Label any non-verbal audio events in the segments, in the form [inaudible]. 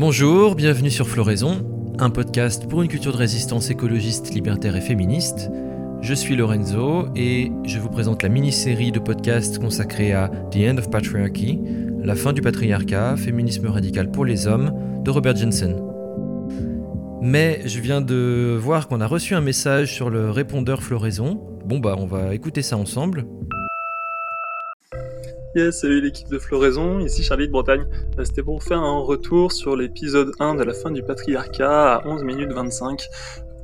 Bonjour, bienvenue sur Floraison, un podcast pour une culture de résistance écologiste, libertaire et féministe. Je suis Lorenzo et je vous présente la mini-série de podcasts consacrée à The End of Patriarchy, la fin du patriarcat, féminisme radical pour les hommes, de Robert Jensen. Mais je viens de voir qu'on a reçu un message sur le répondeur Floraison. Bon bah on va écouter ça ensemble. Yes, salut l'équipe de Floraison, ici Charlie de Bretagne. Euh, c'était pour faire un retour sur l'épisode 1 de la fin du patriarcat à 11 minutes 25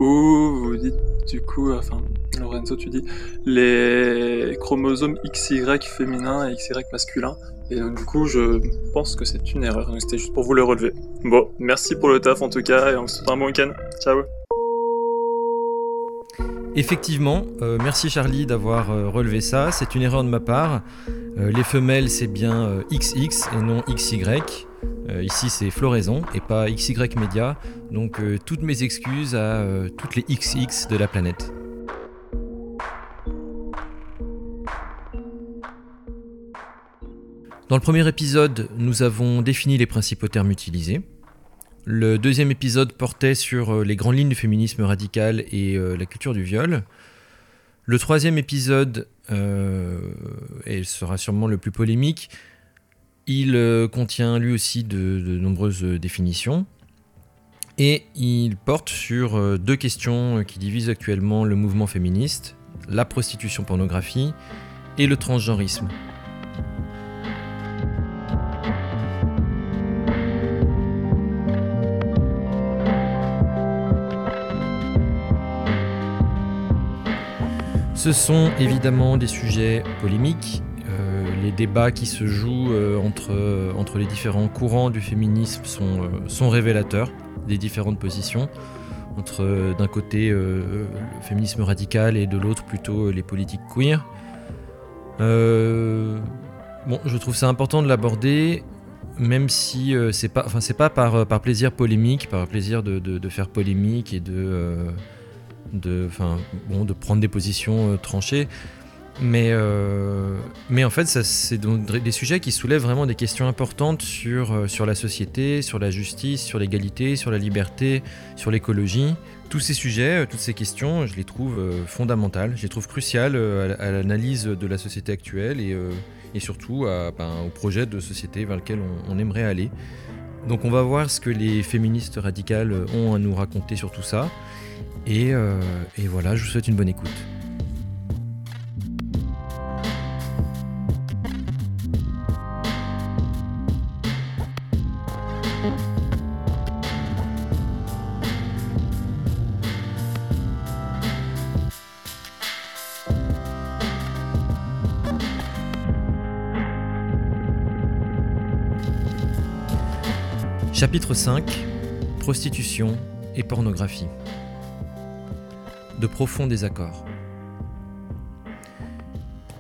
où vous dites du coup, enfin Lorenzo tu dis les chromosomes XY féminin et XY masculin. Et donc du coup je pense que c'est une erreur, c'était juste pour vous le relever. Bon, merci pour le taf en tout cas et on se souhaite un bon week-end. Ciao Effectivement, euh, merci Charlie d'avoir euh, relevé ça, c'est une erreur de ma part. Euh, les femelles c'est bien XX et non XY. ici c'est floraison et pas XY média, donc toutes mes excuses à toutes les XX de la planète. Dans le premier épisode, nous avons défini les principaux termes utilisés. Le deuxième épisode portait sur euh, les grandes lignes du féminisme radical et euh, la culture du viol. Le troisième épisode, euh, et sera sûrement le plus polémique, il contient lui aussi de, nombreuses définitions. Et il porte sur deux questions qui divisent actuellement le mouvement féministe, la prostitution pornographie et le transgenrisme. Ce sont évidemment des sujets polémiques. Euh, les débats qui se jouent euh, entre, entre les différents courants du féminisme sont, euh, sont révélateurs des différentes positions. Entre d'un côté le féminisme radical et de l'autre plutôt les politiques queer. bon, je trouve ça important de l'aborder, même si c'est pas, pas par, par plaisir polémique, par plaisir de, de faire polémique et de de, bon, de prendre des positions euh, tranchées. Mais, euh, mais en fait, c'est des sujets qui soulèvent vraiment des questions importantes sur, euh, sur la société, sur la justice, sur l'égalité, sur la liberté, sur l'écologie. Tous ces sujets, toutes ces questions, je les trouve fondamentales, je les trouve cruciales à, l'analyse de la société actuelle et, et surtout à, ben, au projet de société vers lequel on, on aimerait aller. Donc on va voir ce que les féministes radicales ont à nous raconter sur tout ça. Euh, et, voilà, je vous souhaite une bonne écoute. Chapitre 5 Prostitution et pornographie de profonds désaccords.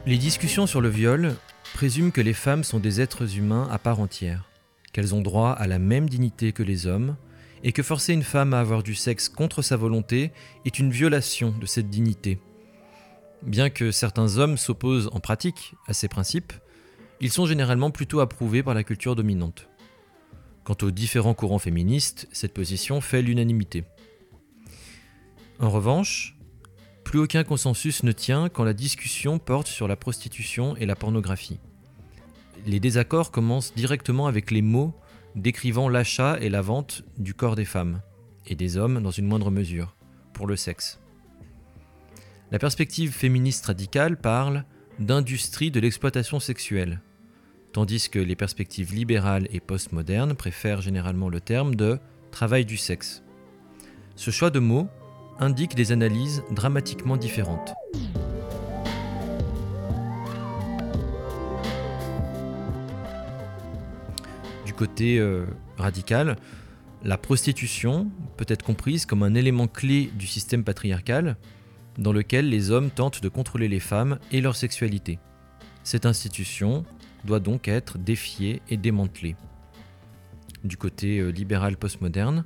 Les discussions sur le viol présument que les femmes sont des êtres humains à part entière, qu'elles ont droit à la même dignité que les hommes, et que forcer une femme à avoir du sexe contre sa volonté est une violation de cette dignité. Bien que certains hommes s'opposent en pratique à ces principes, ils sont généralement plutôt approuvés par la culture dominante. Quant aux différents courants féministes, cette position fait l'unanimité. En revanche, plus aucun consensus ne tient quand la discussion porte sur la prostitution et la pornographie. Les désaccords commencent directement avec les mots décrivant l'achat et la vente du corps des femmes, et des hommes dans une moindre mesure, pour le sexe. La perspective féministe radicale parle d'industrie de l'exploitation sexuelle, tandis que les perspectives libérales et postmodernes préfèrent généralement le terme de travail du sexe. Ce choix de mots indique des analyses dramatiquement différentes. Du côté euh, radical, la prostitution peut être comprise comme un élément clé du système patriarcal dans lequel les hommes tentent de contrôler les femmes et leur sexualité. Cette institution doit donc être défiée et démantelée. Du côté euh, libéral postmoderne,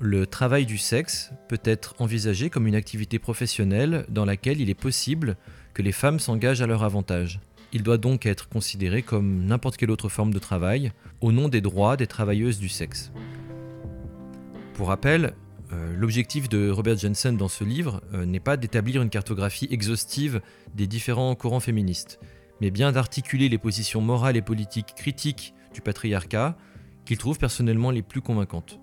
le travail du sexe peut être envisagé comme une activité professionnelle dans laquelle il est possible que les femmes s'engagent à leur avantage, Il doit donc être considéré comme n'importe quelle autre forme de travail, au nom des droits des travailleuses du sexe. Pour rappel, euh, l'objectif de Robert Jensen dans ce livre euh, n'est pas d'établir une cartographie exhaustive des différents courants féministes, mais bien d'articuler les positions morales et politiques critiques du patriarcat qu'il trouve personnellement les plus convaincantes.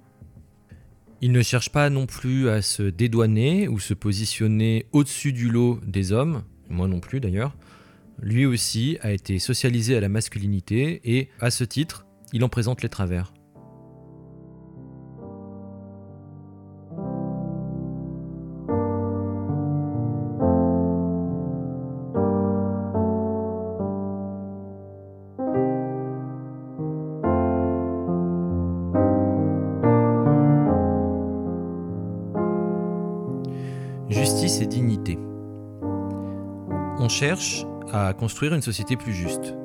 Il ne cherche pas non plus à se dédouaner ou se positionner au-dessus du lot des hommes, moi non plus d'ailleurs. Lui aussi a été socialisé à la masculinité et, à ce titre, il en présente les travers. Cherche à construire une société plus juste.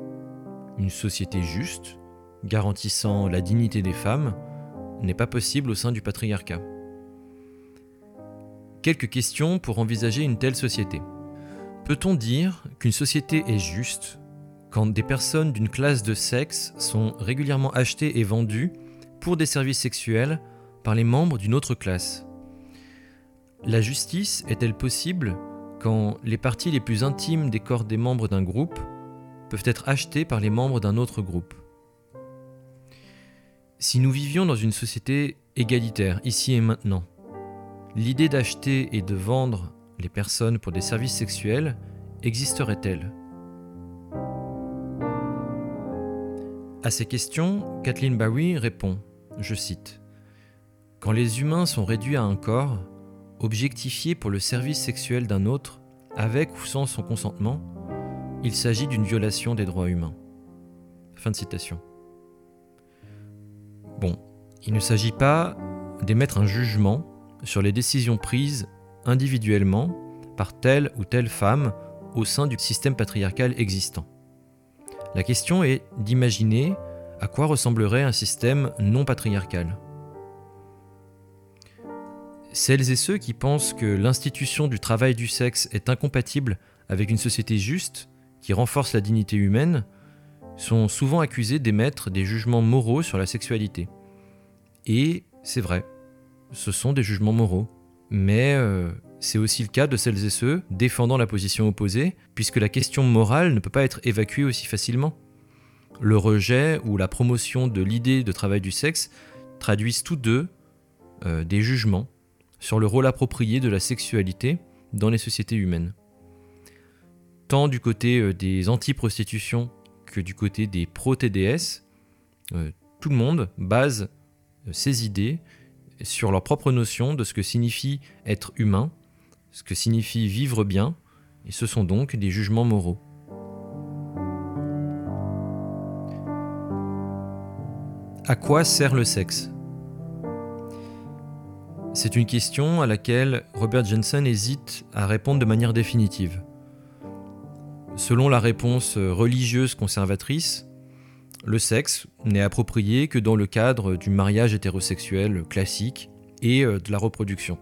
Une société juste, garantissant la dignité des femmes, n'est pas possible au sein du patriarcat. Quelques questions pour envisager une telle société. Peut-on dire qu'une société est juste quand des personnes d'une classe de sexe sont régulièrement achetées et vendues pour des services sexuels par les membres d'une autre classe? La justice est-elle possible quand les parties les plus intimes des corps des membres d'un groupe peuvent être achetées par les membres d'un autre groupe. Si nous vivions dans une société égalitaire, ici et maintenant, l'idée d'acheter et de vendre les personnes pour des services sexuels existerait-elle? À ces questions, Kathleen Bowie répond, je cite, Quand les humains sont réduits à un corps, objectifié pour le service sexuel d'un autre, avec ou sans son consentement, il s'agit d'une violation des droits humains. Fin de citation. Bon, il ne s'agit pas d'émettre un jugement sur les décisions prises individuellement par telle ou telle femme au sein du système patriarcal existant. La question est d'imaginer à quoi ressemblerait un système non patriarcal. Celles et ceux qui pensent que l'institution du travail du sexe est incompatible avec une société juste, qui renforce la dignité humaine, sont souvent accusés d'émettre des jugements moraux sur la sexualité. Et c'est vrai, ce sont des jugements moraux. Mais euh, c'est aussi le cas de celles et ceux défendant la position opposée, puisque la question morale ne peut pas être évacuée aussi facilement. Le rejet ou la promotion de l'idée de travail du sexe traduisent tous deux euh, des jugements sur le rôle approprié de la sexualité dans les sociétés humaines. Tant du côté euh, des anti-prostitutions que du côté des pro-TDS, euh, tout le monde base euh, ses idées sur leur propre notion de ce que signifie être humain, ce que signifie vivre bien, et ce sont donc des jugements moraux. À quoi sert le sexe? C'est une question à laquelle Robert Jensen hésite à répondre de manière définitive. Selon la réponse religieuse conservatrice, le sexe n'est approprié que dans le cadre du mariage hétérosexuel classique et euh, de la reproduction.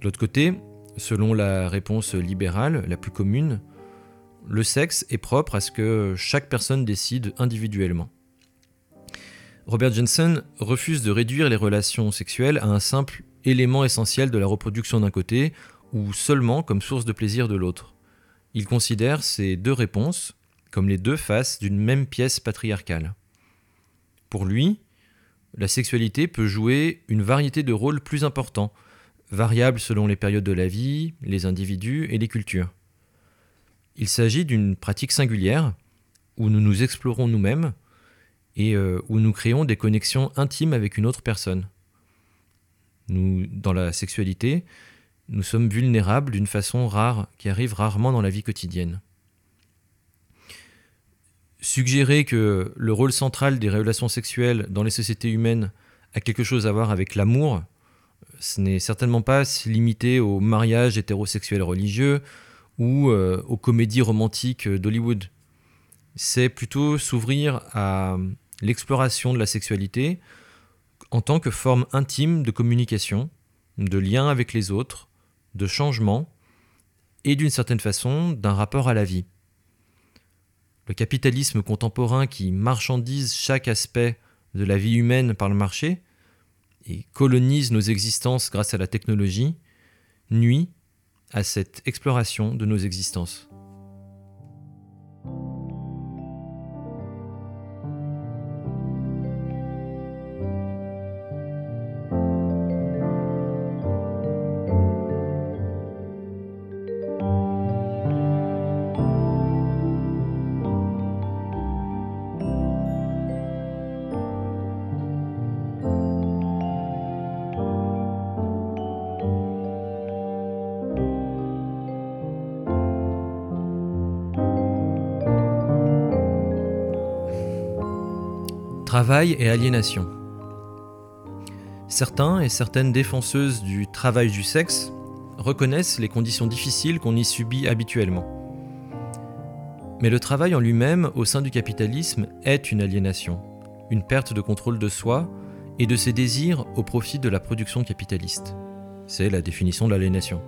De l'autre côté, selon la réponse libérale, la plus commune, le sexe est propre à ce que chaque personne décide individuellement. Robert Jensen refuse de réduire les relations sexuelles à un simple élément essentiel de la reproduction d'un côté ou seulement comme source de plaisir de l'autre. Il considère ces deux réponses comme les deux faces d'une même pièce patriarcale. Pour lui, la sexualité peut jouer une variété de rôles plus importants, variables selon les périodes de la vie, les individus et les cultures. Il s'agit d'une pratique singulière où nous nous explorons nous-mêmes et euh, où nous créons des connexions intimes avec une autre personne. Nous, dans la sexualité, nous sommes vulnérables d'une façon rare, qui arrive rarement dans la vie quotidienne. Suggérer que le rôle central des relations sexuelles dans les sociétés humaines a quelque chose à voir avec l'amour, ce n'est certainement pas se limiter au mariage hétérosexuel religieux ou euh, aux comédies romantiques d'Hollywood. C'est plutôt s'ouvrir à l'exploration de la sexualité en tant que forme intime de communication, de lien avec les autres, de changement et d'une certaine façon d'un rapport à la vie. le capitalisme contemporain qui marchandise chaque aspect de la vie humaine par le marché et colonise nos existences grâce à la technologie, nuit à cette exploration de nos existences. Travail et aliénation. Certains et certaines défenseuses du travail du sexe reconnaissent les conditions difficiles qu'on y subit habituellement. Mais le travail en lui-même au sein du capitalisme est une aliénation, une perte de contrôle de soi et de ses désirs au profit de la production capitaliste. C'est la définition de l'aliénation.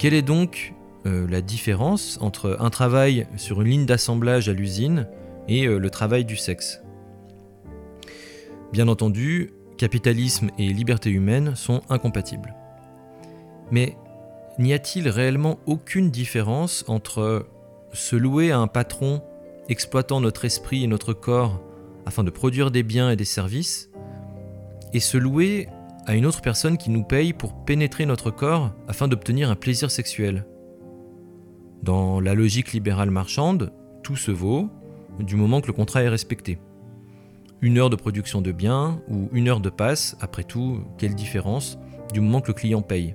Quelle est donc euh, la différence entre un travail sur une ligne d'assemblage à l'usine et euh, le travail du sexe? Bien entendu, capitalisme et liberté humaine sont incompatibles. Mais n'y a-t-il réellement aucune différence entre se louer à un patron exploitant notre esprit et notre corps afin de produire des biens et des services, et se louer à une autre personne qui nous paye pour pénétrer notre corps afin d'obtenir un plaisir sexuel? Dans la logique libérale marchande, tout se vaut du moment que le contrat est respecté une heure de production de biens ou une heure de passe, après tout, quelle différence du moment que le client paye.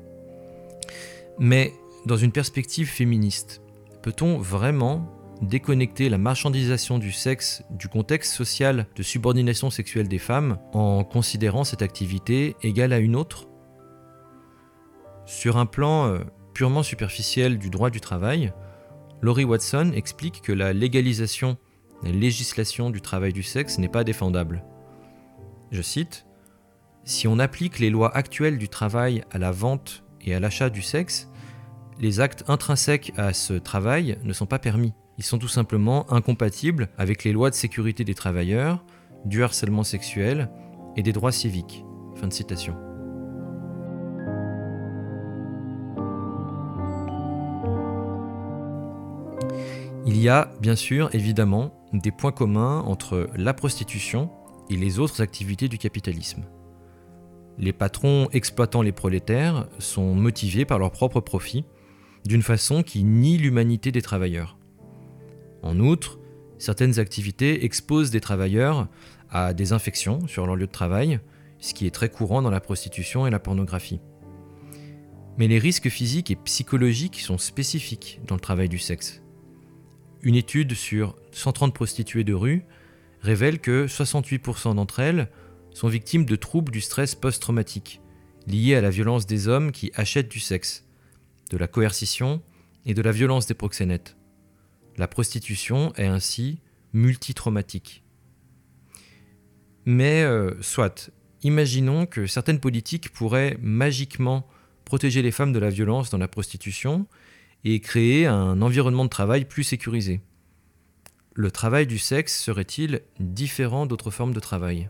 Mais dans une perspective féministe, peut-on vraiment déconnecter la marchandisation du sexe du contexte social de subordination sexuelle des femmes en considérant cette activité égale à une autre? Sur un plan euh, purement superficiel du droit du travail, Laurie Watson explique que la légalisation législation du travail du sexe n'est pas défendable. Je cite Si on applique les lois actuelles du travail à la vente et à l'achat du sexe, les actes intrinsèques à ce travail ne sont pas permis. Ils sont tout simplement incompatibles avec les lois de sécurité des travailleurs, du harcèlement sexuel et des droits civiques. Fin de citation. Il y a bien sûr évidemment des points communs entre la prostitution et les autres activités du capitalisme. Les patrons exploitant les prolétaires sont motivés par leur propre profit, d'une façon qui nie l'humanité des travailleurs. En outre, certaines activités exposent des travailleurs à des infections sur leur lieu de travail, ce qui est très courant dans la prostitution et la pornographie. Mais les risques physiques et psychologiques sont spécifiques dans le travail du sexe. Une étude sur 130 prostituées de rue révèle que 68% d'entre elles sont victimes de troubles du stress post-traumatique, liés à la violence des hommes qui achètent du sexe, de la coercition et de la violence des proxénètes. La prostitution est ainsi multitraumatique. Mais euh, soit, imaginons que certaines politiques pourraient magiquement protéger les femmes de la violence dans la prostitution et créer un environnement de travail plus sécurisé. Le travail du sexe serait-il différent d'autres formes de travail?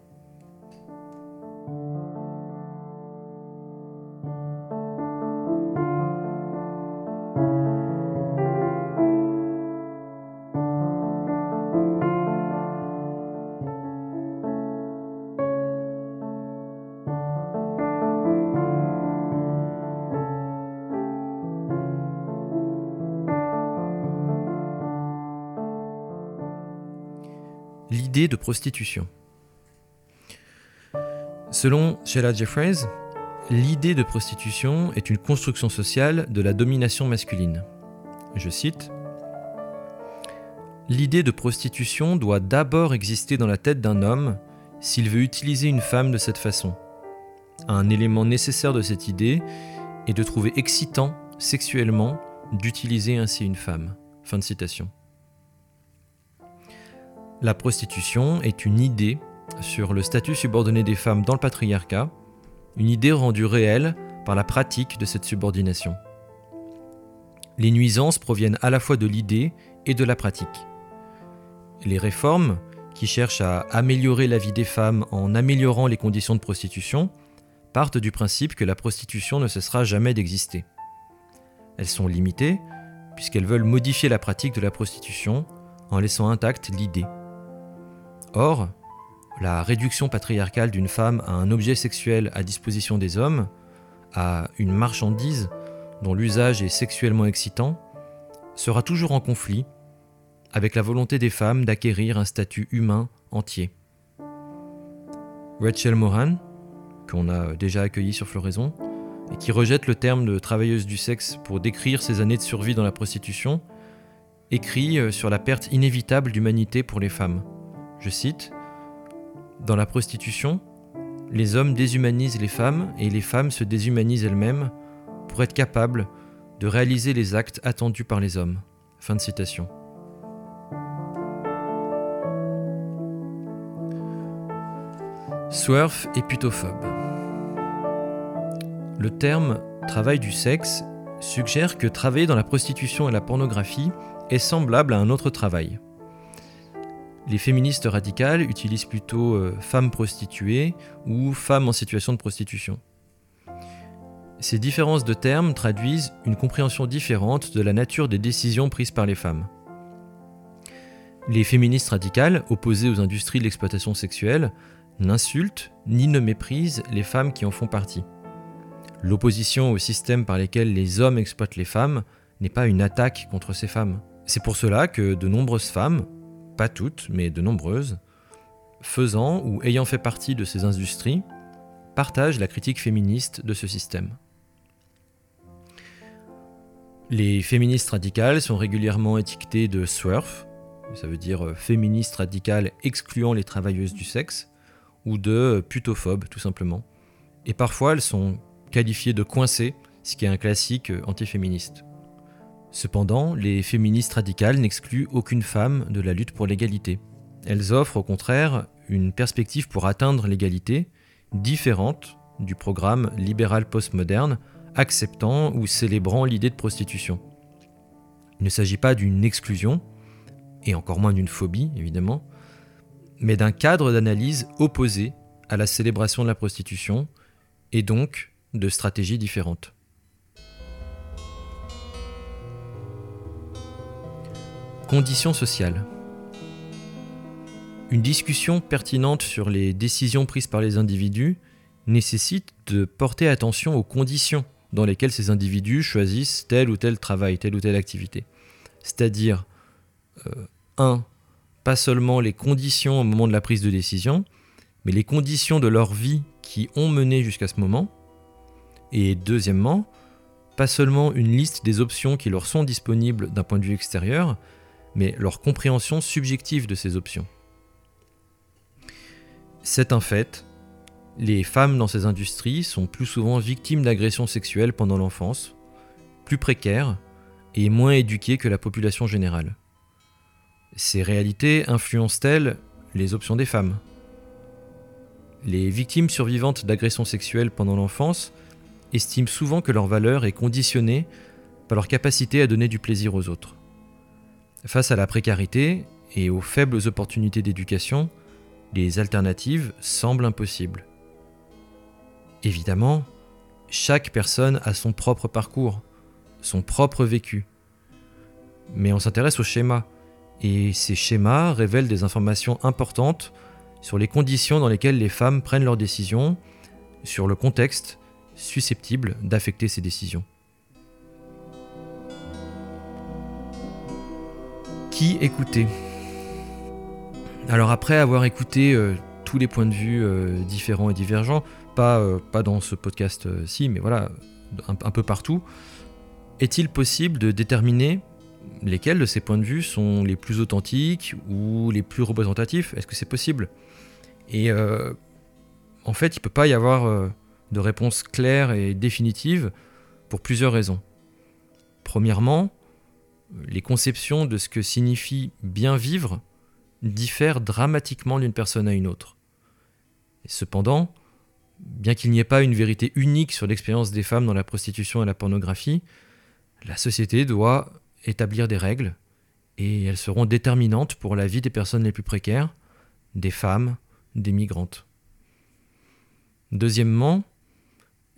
De prostitution. Selon Sheila Jeffreys, l'idée de prostitution est une construction sociale de la domination masculine. Je cite L'idée de prostitution doit d'abord exister dans la tête d'un homme s'il veut utiliser une femme de cette façon. Un élément nécessaire de cette idée est de trouver excitant sexuellement d'utiliser ainsi une femme. Fin de citation. La prostitution est une idée sur le statut subordonné des femmes dans le patriarcat, une idée rendue réelle par la pratique de cette subordination. Les nuisances proviennent à la fois de l'idée et de la pratique. Les réformes, qui cherchent à améliorer la vie des femmes en améliorant les conditions de prostitution, partent du principe que la prostitution ne cessera jamais d'exister. Elles sont limitées, puisqu'elles veulent modifier la pratique de la prostitution en laissant intacte l'idée. Or, la réduction patriarcale d'une femme à un objet sexuel à disposition des hommes, à une marchandise dont l'usage est sexuellement excitant, sera toujours en conflit avec la volonté des femmes d'acquérir un statut humain entier. Rachel Moran, qu'on a déjà accueilli sur Floraison, et qui rejette le terme de travailleuse du sexe pour décrire ses années de survie dans la prostitution, écrit sur la perte inévitable d'humanité pour les femmes. Je cite Dans la prostitution, les hommes déshumanisent les femmes et les femmes se déshumanisent elles-mêmes pour être capables de réaliser les actes attendus par les hommes. Fin de citation. Swerf et putophobe. Le terme travail du sexe suggère que travailler dans la prostitution et la pornographie est semblable à un autre travail. Les féministes radicales utilisent plutôt euh, femmes prostituées ou femmes en situation de prostitution. Ces différences de termes traduisent une compréhension différente de la nature des décisions prises par les femmes. Les féministes radicales, opposées aux industries de l'exploitation sexuelle, n'insultent ni ne méprisent les femmes qui en font partie. L'opposition au système par lesquels les hommes exploitent les femmes n'est pas une attaque contre ces femmes. C'est pour cela que de nombreuses femmes, pas toutes, mais de nombreuses, faisant ou ayant fait partie de ces industries, partagent la critique féministe de ce système. Les féministes radicales sont régulièrement étiquetées de SWERF, ça veut dire euh, féministes radicales excluant les travailleuses du sexe, ou de putophobes tout simplement. Et parfois elles sont qualifiées de coincées, ce qui est un classique euh, antiféministe. Cependant, les féministes radicales n'excluent aucune femme de la lutte pour l'égalité. Elles offrent au contraire une perspective pour atteindre l'égalité différente du programme libéral postmoderne acceptant ou célébrant l'idée de prostitution. Il ne s'agit pas d'une exclusion, et encore moins d'une phobie évidemment, mais d'un cadre d'analyse opposé à la célébration de la prostitution, et donc de stratégies différentes. Conditions sociales. Une discussion pertinente sur les décisions prises par les individus nécessite de porter attention aux conditions dans lesquelles ces individus choisissent tel ou tel travail, telle ou telle activité. C'est-à-dire, euh, un, pas seulement les conditions au moment de la prise de décision, mais les conditions de leur vie qui ont mené jusqu'à ce moment. Et deuxièmement, pas seulement une liste des options qui leur sont disponibles d'un point de vue extérieur, mais leur compréhension subjective de ces options. C'est un fait, les femmes dans ces industries sont plus souvent victimes d'agressions sexuelles pendant l'enfance, plus précaires et moins éduquées que la population générale. Ces réalités influencent-elles les options des femmes Les victimes survivantes d'agressions sexuelles pendant l'enfance estiment souvent que leur valeur est conditionnée par leur capacité à donner du plaisir aux autres. Face à la précarité et aux faibles opportunités d'éducation, les alternatives semblent impossibles. Évidemment, chaque personne a son propre parcours, son propre vécu. Mais on s'intéresse aux schémas, et ces schémas révèlent des informations importantes sur les conditions dans lesquelles les femmes prennent leurs décisions, sur le contexte susceptible d'affecter ces décisions. Écouter. Alors après avoir écouté euh, tous les points de vue euh, différents et divergents, pas, euh, pas dans ce podcast-ci, mais voilà, un, peu partout, est-il possible de déterminer lesquels de ces points de vue sont les plus authentiques ou les plus représentatifs? Est-ce que c'est possible? Et en fait, il ne peut pas y avoir de réponse claire et définitive pour plusieurs raisons. Premièrement, les conceptions de ce que signifie bien vivre diffèrent dramatiquement d'une personne à une autre. Cependant, bien qu'il n'y ait pas une vérité unique sur l'expérience des femmes dans la prostitution et la pornographie, la société doit établir des règles et elles seront déterminantes pour la vie des personnes les plus précaires, des femmes, des migrantes. Deuxièmement,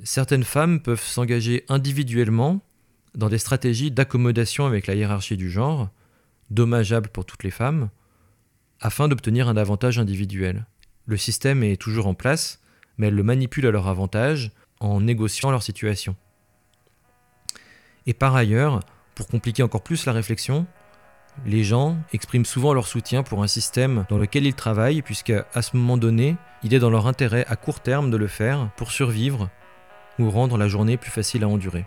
certaines femmes peuvent s'engager individuellement dans des stratégies d'accommodation avec la hiérarchie du genre, dommageables pour toutes les femmes, afin d'obtenir un avantage individuel. Le système est toujours en place, mais elles le manipulent à leur avantage en négociant leur situation. Et par ailleurs, pour compliquer encore plus la réflexion, les gens expriment souvent leur soutien pour un système dans lequel ils travaillent, puisque à ce moment donné, il est dans leur intérêt à court terme de le faire pour survivre ou rendre la journée plus facile à endurer.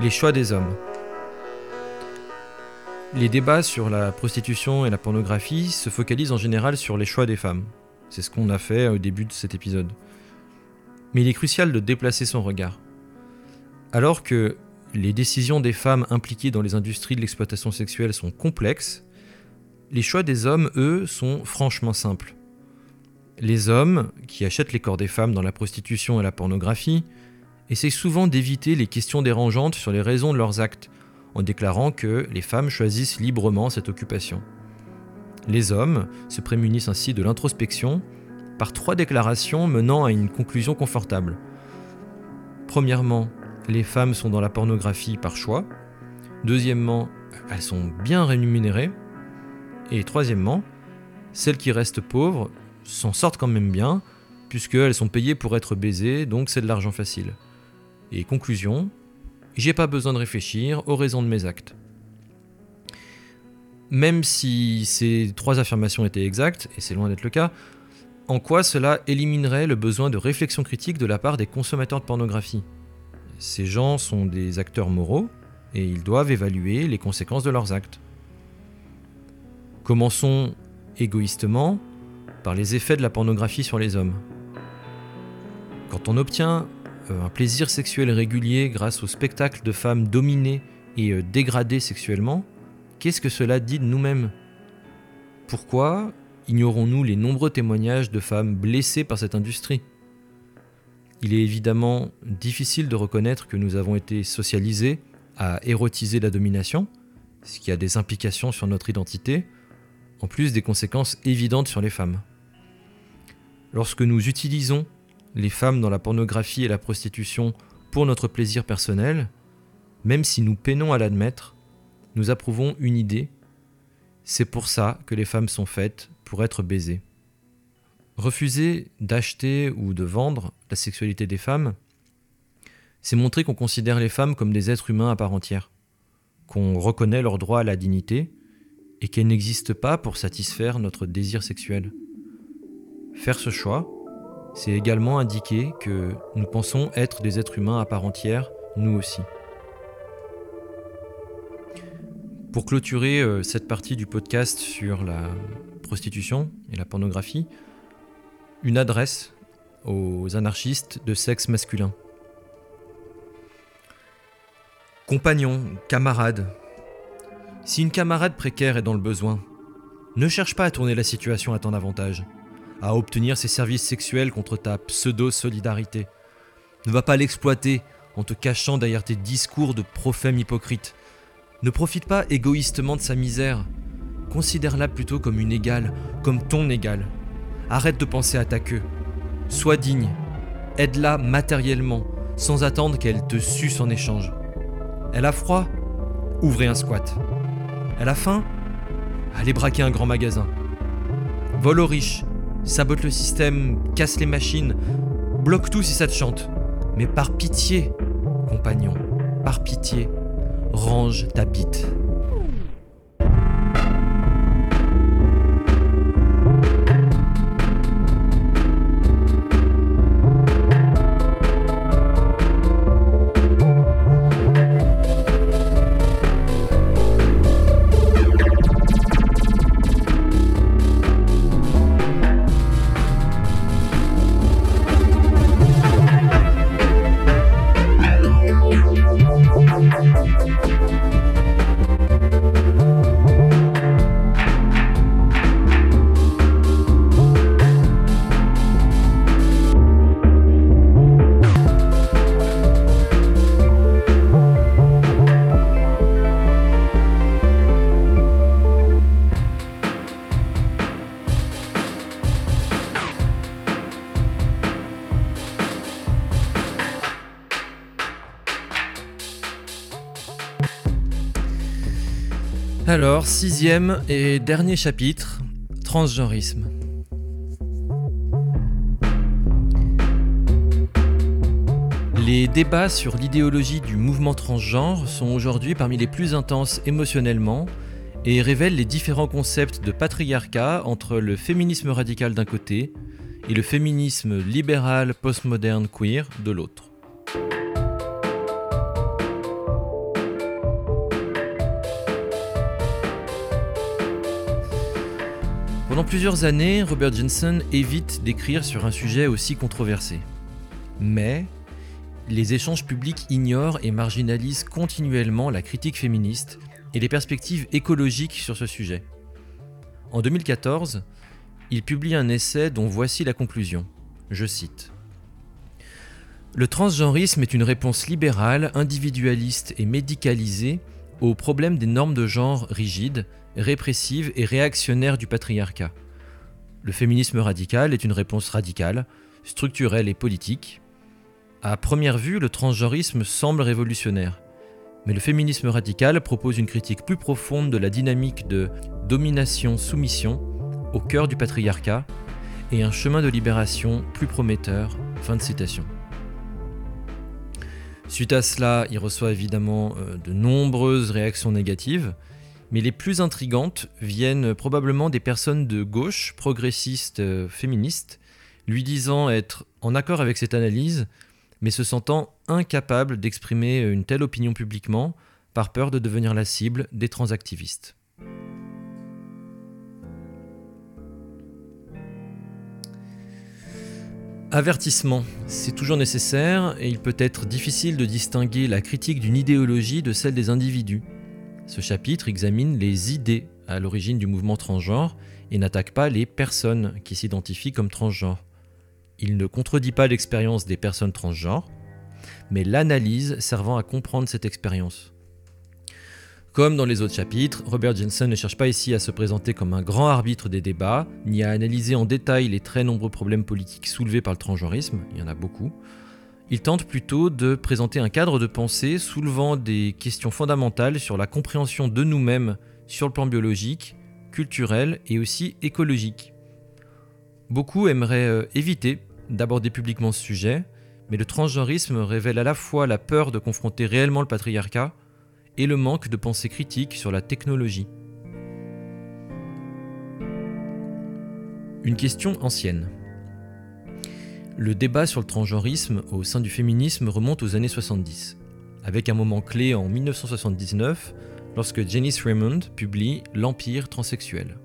Les choix des hommes. Les débats sur la prostitution et la pornographie se focalisent en général sur les choix des femmes. C'est ce qu'on a fait au début de cet épisode. Mais il est crucial de déplacer son regard. Alors que les décisions des femmes impliquées dans les industries de l'exploitation sexuelle sont complexes, les choix des hommes, eux, sont franchement simples. Les hommes, qui achètent les corps des femmes dans la prostitution et la pornographie, essayent souvent d'éviter les questions dérangeantes sur les raisons de leurs actes, en déclarant que les femmes choisissent librement cette occupation. Les hommes se prémunissent ainsi de l'introspection par trois déclarations menant à une conclusion confortable. Premièrement, les femmes sont dans la pornographie par choix. Deuxièmement, elles sont bien rémunérées. Et troisièmement, celles qui restent pauvres s'en sortent quand même bien, puisqu'elles sont payées pour être baisées, donc c'est de l'argent facile. Et conclusion, j'ai pas besoin de réfléchir aux raisons de mes actes. Même si ces trois affirmations étaient exactes, et c'est loin d'être le cas, en quoi cela éliminerait le besoin de réflexion critique de la part des consommateurs de pornographie? Ces gens sont des acteurs moraux, et ils doivent évaluer les conséquences de leurs actes. Commençons égoïstement par les effets de la pornographie sur les hommes. Quand on obtient un plaisir sexuel régulier grâce au spectacle de femmes dominées et euh, dégradées sexuellement, qu'est-ce que cela dit de nous-mêmes? Pourquoi ignorons-nous les nombreux témoignages de femmes blessées par cette industrie? Il est évidemment difficile de reconnaître que nous avons été socialisés à érotiser la domination, ce qui a des implications sur notre identité, en plus des conséquences évidentes sur les femmes. Lorsque nous utilisons les femmes dans la pornographie et la prostitution pour notre plaisir personnel, même si nous peinons à l'admettre, nous approuvons une idée. C'est pour ça que les femmes sont faites, pour être baisées. Refuser d'acheter ou de vendre la sexualité des femmes, c'est montrer qu'on considère les femmes comme des êtres humains à part entière, qu'on reconnaît leur droit à la dignité et qu'elles n'existent pas pour satisfaire notre désir sexuel. Faire ce choix, c'est également indiquer que nous pensons être des êtres humains à part entière, nous aussi. Pour clôturer euh, cette partie du podcast sur la prostitution et la pornographie, une adresse aux anarchistes de sexe masculin. Compagnon, camarade, si une camarade précaire est dans le besoin, ne cherche pas à tourner la situation à ton avantage à obtenir ses services sexuels contre ta pseudo-solidarité. Ne va pas l'exploiter en te cachant derrière tes discours de prophèmes hypocrites. Ne profite pas égoïstement de sa misère. Considère-la plutôt comme une égale, comme ton égale. Arrête de penser à ta queue. Sois digne. Aide-la matériellement, sans attendre qu'elle te suce en échange. Elle a froid? Ouvrez un squat. Elle a faim? Allez braquer un grand magasin. Vole aux riches sabote le système, casse les machines, bloque tout si ça te chante. Mais par pitié, compagnon, par pitié, range ta bite. Sixième et dernier chapitre, transgenrisme. Les débats sur l'idéologie du mouvement transgenre sont aujourd'hui parmi les plus intenses émotionnellement et révèlent les différents concepts de patriarcat entre le féminisme radical d'un côté et le féminisme libéral postmoderne queer de l'autre. Plusieurs années, Robert Jensen évite d'écrire sur un sujet aussi controversé. Mais les échanges publics ignorent et marginalisent continuellement la critique féministe et les perspectives écologiques sur ce sujet. En 2014, il publie un essai dont voici la conclusion. Je cite. Le transgenrisme est une réponse libérale, individualiste et médicalisée au problème des normes de genre rigides, répressive et réactionnaire du patriarcat. Le féminisme radical est une réponse radicale, structurelle et politique. À première vue, le transgenrisme semble révolutionnaire. Mais le féminisme radical propose une critique plus profonde de la dynamique de domination-soumission au cœur du patriarcat et un chemin de libération plus prometteur. Suite à cela, il reçoit évidemment euh, de nombreuses réactions négatives, mais les plus intrigantes viennent probablement des personnes de gauche, progressistes, euh, féministes, lui disant être en accord avec cette analyse, mais se sentant incapable d'exprimer une telle opinion publiquement par peur de devenir la cible des transactivistes. Avertissement, c'est toujours nécessaire et il peut être difficile de distinguer la critique d'une idéologie de celle des individus. Ce chapitre examine les idées à l'origine du mouvement transgenre et n'attaque pas les personnes qui s'identifient comme transgenres. Il ne contredit pas l'expérience des personnes transgenres, mais l'analyse servant à comprendre cette expérience. Comme dans les autres chapitres, Robert Jensen ne cherche pas ici à se présenter comme un grand arbitre des débats, ni à analyser en détail les très nombreux problèmes politiques soulevés par le transgenrisme, il y en a beaucoup, il tente plutôt de présenter un cadre de pensée soulevant des questions fondamentales sur la compréhension de nous-mêmes sur le plan biologique, culturel et aussi écologique. Beaucoup aimeraient euh, éviter d'aborder publiquement ce sujet, mais le transgenrisme révèle à la fois la peur de confronter réellement le patriarcat et le manque de pensée critique sur la technologie. Une question ancienne. Le débat sur le transgenrisme au sein du féminisme remonte aux années 70, avec un moment clé en 1979 lorsque Janice Raymond publie L'Empire transsexuel.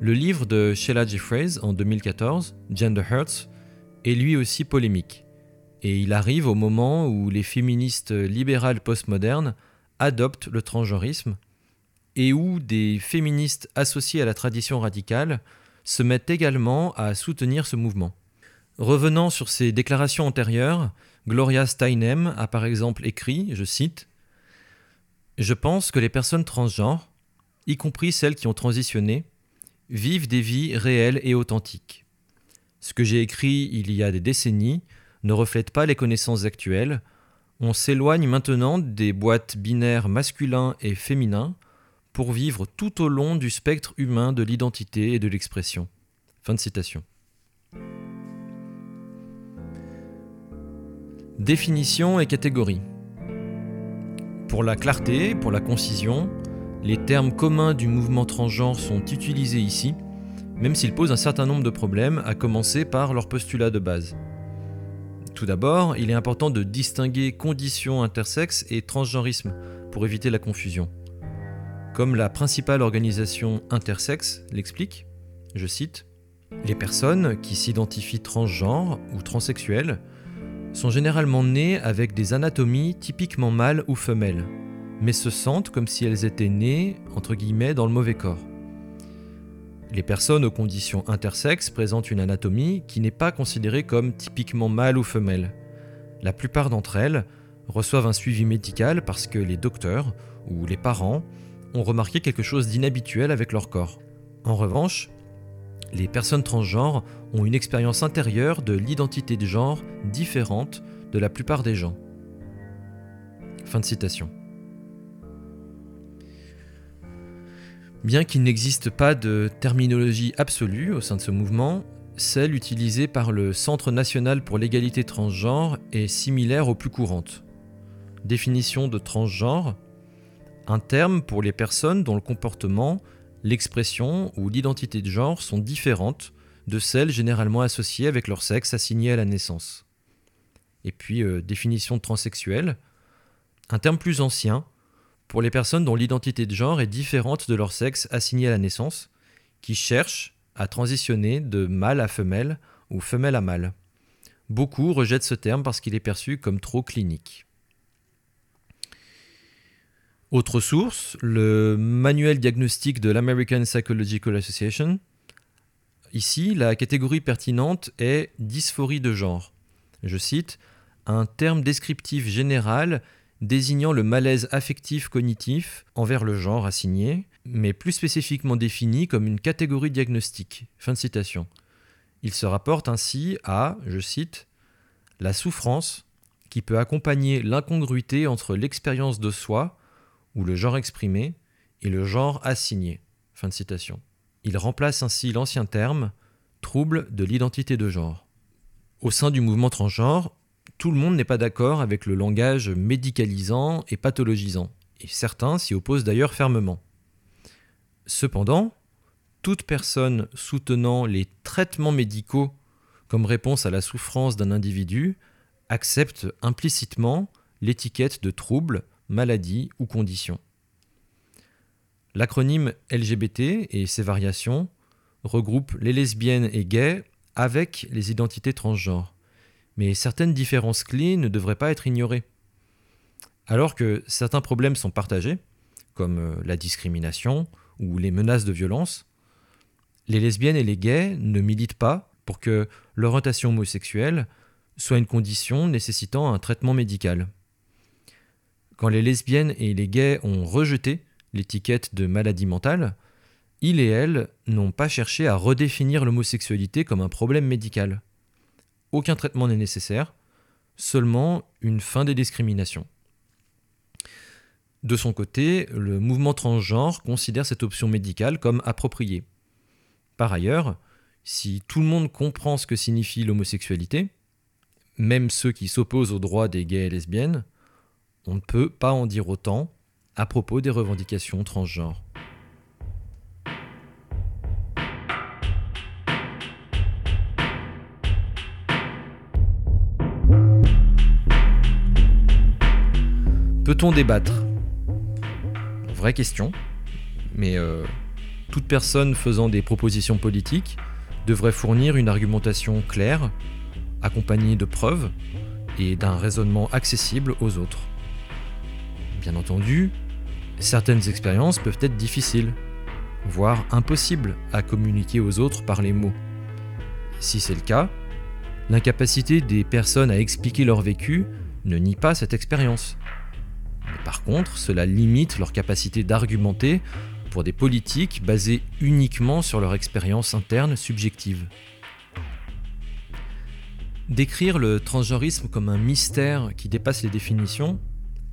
Le livre de Sheila Jeffreys en 2014, Gender Hurts, est lui aussi polémique, et il arrive au moment où les féministes libérales postmodernes adoptent le transgenrisme et où des féministes associés à la tradition radicale se mettent également à soutenir ce mouvement. Revenant sur ses déclarations antérieures, Gloria Steinem a par exemple écrit, je cite, Je pense que les personnes transgenres, y compris celles qui ont transitionné, vivent des vies réelles et authentiques. Ce que j'ai écrit il y a des décennies ne reflète pas les connaissances actuelles. On s'éloigne maintenant des boîtes binaires masculins et féminins pour vivre tout au long du spectre humain de l'identité et de l'expression. Fin de citation. Définition et catégorie. Pour la clarté, pour la concision, les termes communs du mouvement transgenre sont utilisés ici, même s'ils posent un certain nombre de problèmes, à commencer par leur postulat de base. Tout d'abord, il est important de distinguer conditions intersexes et transgenrisme pour éviter la confusion. Comme la principale organisation intersexe l'explique, je cite, Les personnes qui s'identifient transgenres ou transsexuelles sont généralement nées avec des anatomies typiquement mâles ou femelles, mais se sentent comme si elles étaient nées, dans le mauvais corps. Les personnes aux conditions intersexes présentent une anatomie qui n'est pas considérée comme typiquement mâle ou femelle. La plupart d'entre elles reçoivent un suivi médical parce que les docteurs ou les parents ont remarqué quelque chose d'inhabituel avec leur corps. En revanche, les personnes transgenres ont une expérience intérieure de l'identité de genre différente de la plupart des gens. Bien qu'il n'existe pas de terminologie absolue au sein de ce mouvement, celle utilisée par le Centre national pour l'égalité transgenre est similaire aux plus courantes. Définition de transgenre un terme pour les personnes dont le comportement, l'expression ou l'identité de genre sont différentes de celles généralement associées avec leur sexe assigné à la naissance. Et puis, euh, définition de un terme plus ancien pour les personnes dont l'identité de genre est différente de leur sexe assigné à la naissance, qui cherchent à transitionner de mâle à femelle ou femelle à mâle. Beaucoup rejettent ce terme parce qu'il est perçu comme trop clinique. Autre source, le manuel diagnostique de l'American Psychological Association. Ici, la catégorie pertinente est dysphorie de genre. Je cite, un terme descriptif général désignant le malaise affectif cognitif envers le genre assigné, mais plus spécifiquement défini comme une catégorie diagnostique. Fin de citation. Il se rapporte ainsi à, je cite, la souffrance qui peut accompagner l'incongruité entre l'expérience de soi, ou le genre exprimé et le genre assigné. Il remplace ainsi l'ancien terme trouble de l'identité de genre. Au sein du mouvement transgenre, tout le monde n'est pas d'accord avec le langage médicalisant et pathologisant, et certains s'y opposent d'ailleurs fermement. Cependant, toute personne soutenant les traitements médicaux comme réponse à la souffrance d'un individu accepte implicitement l'étiquette de trouble maladie ou condition. L'acronyme LGBT et ses variations regroupent les lesbiennes et gays avec les identités transgenres. Mais certaines différences clés ne devraient pas être ignorées. Alors que certains problèmes sont partagés, comme euh, la discrimination ou les menaces de violence, les lesbiennes et les gays ne militent pas pour que l'orientation homosexuelle soit une condition nécessitant un traitement médical. Quand les lesbiennes et les gays ont rejeté l'étiquette de maladie mentale, ils et elles n'ont pas cherché à redéfinir l'homosexualité comme un problème médical. Aucun traitement n'est nécessaire, seulement une fin des discriminations. De son côté, le mouvement transgenre considère cette option médicale comme appropriée. Par ailleurs, si tout le monde comprend ce que signifie l'homosexualité, même ceux qui s'opposent aux droits des gays et lesbiennes, on ne peut pas en dire autant à propos des revendications transgenres. Peut-on débattre? Vraie question, mais euh, toute personne faisant des propositions politiques devrait fournir une argumentation claire, accompagnée de preuves et d'un raisonnement accessible aux autres. Bien entendu, certaines expériences peuvent être difficiles, voire impossibles à communiquer aux autres par les mots. Si c'est le cas, l'incapacité des personnes à expliquer leur vécu ne nie pas cette expérience. par contre, cela limite leur capacité d'argumenter pour des politiques basées uniquement sur leur expérience interne subjective. Décrire le transgenrisme comme un mystère qui dépasse les définitions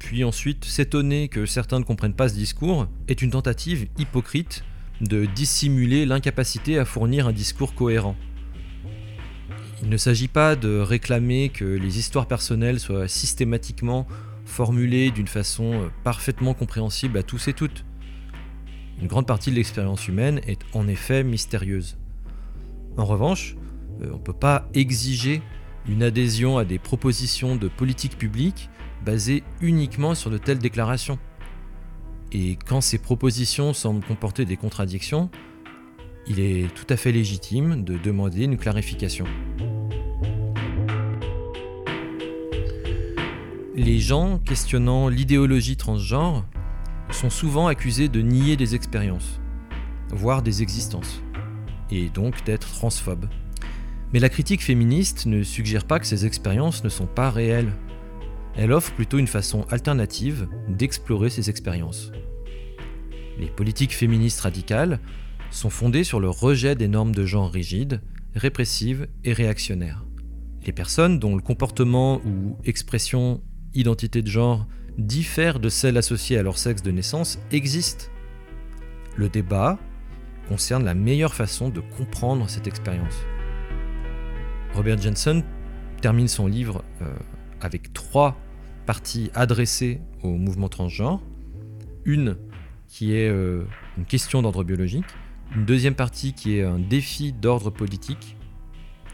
puis ensuite s'étonner que certains ne comprennent pas ce discours, est une tentative hypocrite de dissimuler l'incapacité à fournir un discours cohérent. Il ne s'agit pas de réclamer que les histoires personnelles soient systématiquement formulées d'une façon euh, parfaitement compréhensible à tous et toutes. Une grande partie de l'expérience humaine est en effet mystérieuse. En revanche, euh, on ne peut pas exiger une adhésion à des propositions de politique publique basé uniquement sur de telles déclarations. Et quand ces propositions semblent comporter des contradictions, il est tout à fait légitime de demander une clarification. Les gens questionnant l'idéologie transgenre sont souvent accusés de nier des expériences, voire des existences, et donc d'être transphobes. Mais la critique féministe ne suggère pas que ces expériences ne sont pas réelles elle offre plutôt une façon alternative d'explorer ces expériences. Les politiques féministes radicales sont fondées sur le rejet des normes de genre rigides, répressives et réactionnaires. Les personnes dont le comportement ou expression identité de genre diffère de celles associées à leur sexe de naissance existent. Le débat concerne la meilleure façon de comprendre cette expérience. Robert Jensen termine son livre euh, avec trois parties adressées au mouvement transgenre. Une qui est euh, une question d'ordre biologique, une deuxième partie qui est un défi d'ordre politique,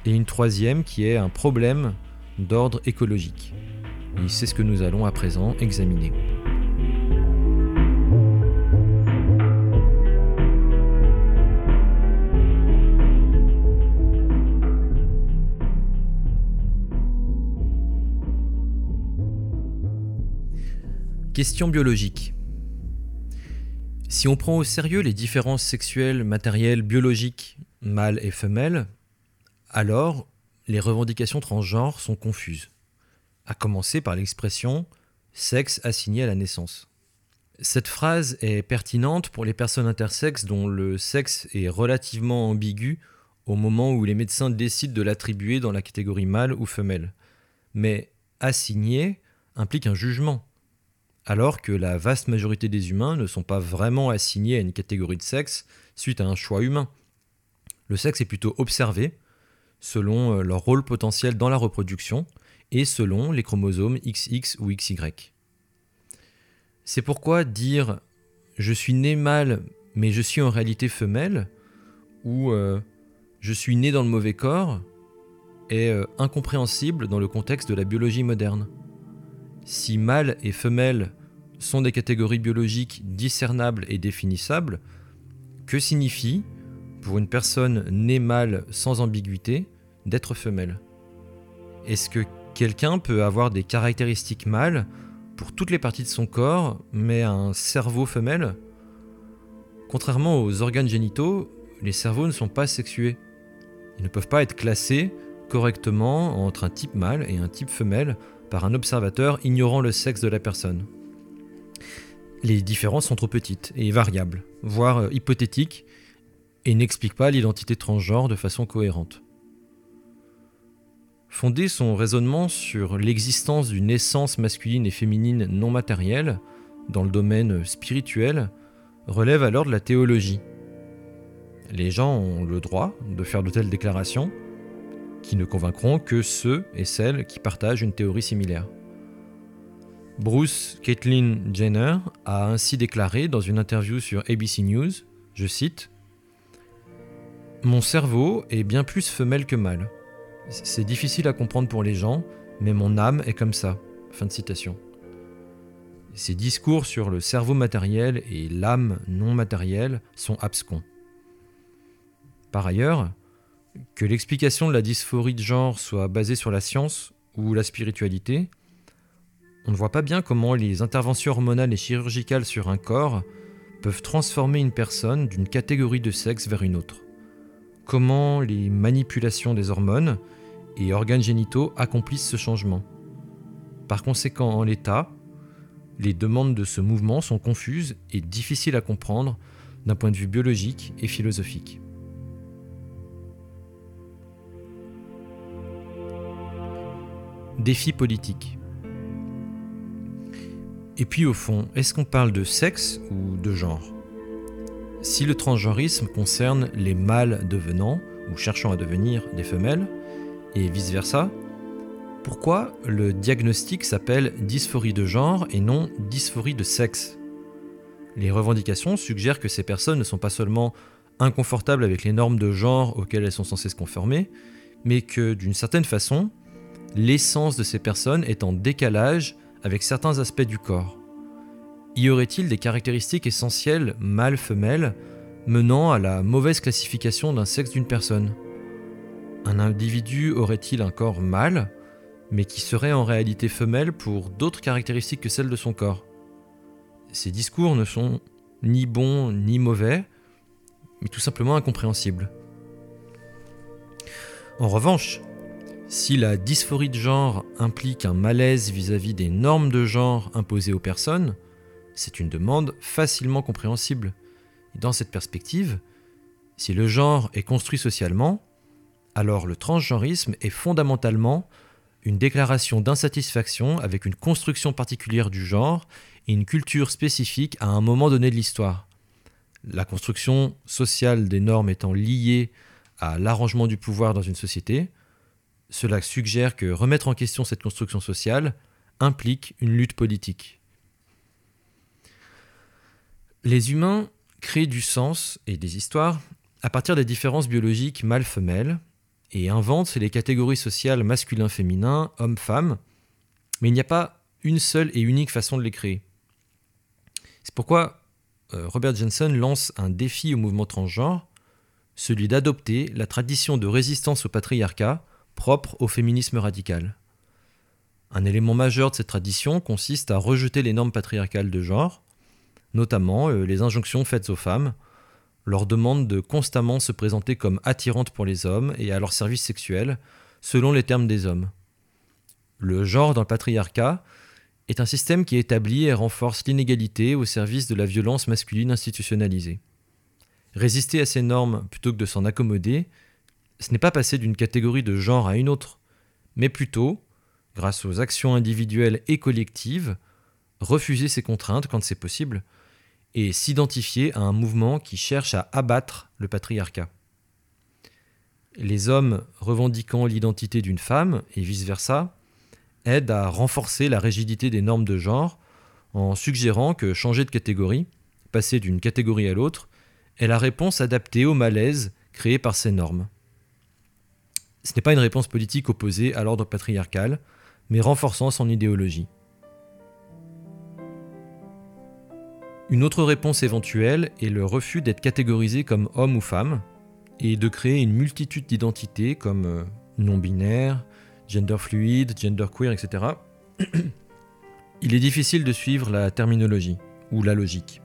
et une troisième qui est un problème d'ordre écologique. Et c'est ce que nous allons à présent examiner. Question biologique. Si on prend au sérieux les différences sexuelles, matérielles, biologiques, mâles et femelles, alors les revendications transgenres sont confuses, à commencer par l'expression sexe assigné à la naissance. Cette phrase est pertinente pour les personnes intersexes dont le sexe est relativement ambigu au moment où les médecins décident de l'attribuer dans la catégorie mâle ou femelle. Mais assigné implique un jugement alors que la vaste majorité des humains ne sont pas vraiment assignés à une catégorie de sexe suite à un choix humain. Le sexe est plutôt observé selon euh, leur rôle potentiel dans la reproduction et selon les chromosomes XX ou XY. C'est pourquoi dire je suis né mâle mais je suis en réalité femelle ou euh, je suis né dans le mauvais corps est euh, incompréhensible dans le contexte de la biologie moderne. Si mâle et femelle sont des catégories biologiques discernables et définissables, que signifie, pour une personne née mâle sans ambiguïté, d'être femelle? Est-ce que quelqu'un peut avoir des caractéristiques mâles pour toutes les parties de son corps, mais un cerveau femelle? Contrairement aux organes génitaux, les cerveaux ne sont pas sexués. Ils ne peuvent pas être classés correctement entre un type mâle et un type femelle par un observateur ignorant le sexe de la personne. Les différences sont trop petites et variables, voire euh, hypothétiques, et n'expliquent pas l'identité transgenre de façon cohérente. Fonder son raisonnement sur l'existence d'une essence masculine et féminine non matérielle, dans le domaine spirituel, relève alors de la théologie. Les gens ont le droit de faire de telles déclarations, qui ne convaincront que ceux et celles qui partagent une théorie similaire. Bruce Caitlin Jenner a ainsi déclaré dans une interview sur ABC News, je cite, Mon cerveau est bien plus femelle que mâle. C'est difficile à comprendre pour les gens, mais mon âme est comme ça. Fin de citation. Ces discours sur le cerveau matériel et l'âme non matérielle sont abscons. Par ailleurs, que l'explication de la dysphorie de genre soit basée sur la science ou la spiritualité, on ne voit pas bien comment les interventions hormonales et chirurgicales sur un corps peuvent transformer une personne d'une catégorie de sexe vers une autre. Comment les manipulations des hormones et organes génitaux accomplissent ce changement. Par conséquent, en l'état, les demandes de ce mouvement sont confuses et difficiles à comprendre d'un point de vue biologique et philosophique. Défi politique. Et puis au fond, est-ce qu'on parle de sexe ou de genre? Si le transgenrisme concerne les mâles devenant ou cherchant à devenir des femelles, et vice-versa, pourquoi le diagnostic s'appelle dysphorie de genre et non dysphorie de sexe? Les revendications suggèrent que ces personnes ne sont pas seulement inconfortables avec les normes de genre auxquelles elles sont censées se conformer, mais que d'une certaine façon, l'essence de ces personnes est en décalage avec certains aspects du corps. Y aurait-il des caractéristiques essentielles mâle-femelle menant à la mauvaise classification d'un sexe d'une personne? Un individu aurait-il un corps mâle, mais qui serait en réalité femelle pour d'autres caractéristiques que celles de son corps? Ces discours ne sont ni bons ni mauvais, mais tout simplement incompréhensibles. En revanche, si la dysphorie de genre implique un malaise vis-à-vis des normes de genre imposées aux personnes, c'est une demande facilement compréhensible. dans cette perspective, si le genre est construit socialement, alors le transgenrisme est fondamentalement une déclaration d'insatisfaction avec une construction particulière du genre et une culture spécifique à un moment donné de l'histoire. la construction sociale des normes étant liée à l'arrangement du pouvoir dans une société, cela suggère que remettre en question cette construction sociale implique une lutte politique. Les humains créent du sens et des histoires à partir des différences biologiques mâle-femelle et inventent les catégories sociales masculin-féminin, homme-femme, mais il n'y a pas une seule et unique façon de les créer. C'est pourquoi euh, Robert Jensen lance un défi au mouvement transgenre, celui d'adopter la tradition de résistance au patriarcat propre au féminisme radical. Un élément majeur de cette tradition consiste à rejeter les normes patriarcales de genre, notamment euh, les injonctions faites aux femmes, leur demande de constamment se présenter comme attirantes pour les hommes et à leur service sexuel, selon les termes des hommes. Le genre dans le patriarcat est un système qui établit et renforce l'inégalité au service de la violence masculine institutionnalisée. Résister à ces normes plutôt que de s'en accommoder, ce n'est pas passer d'une catégorie de genre à une autre, mais plutôt, grâce aux actions individuelles et collectives, refuser ces contraintes quand c'est possible, et s'identifier à un mouvement qui cherche à abattre le patriarcat. Les hommes revendiquant l'identité d'une femme, et vice-versa, aident à renforcer la rigidité des normes de genre en suggérant que changer de catégorie, passer d'une catégorie à l'autre, est la réponse adaptée au malaise créé par ces normes. Ce n'est pas une réponse politique opposée à l'ordre patriarcal, mais renforçant son idéologie. Une autre réponse éventuelle est le refus d'être catégorisé comme homme ou femme, et de créer une multitude d'identités comme euh, non-binaire, gender fluide, gender queer, etc. [clears throat] Il est difficile de suivre la terminologie ou la logique.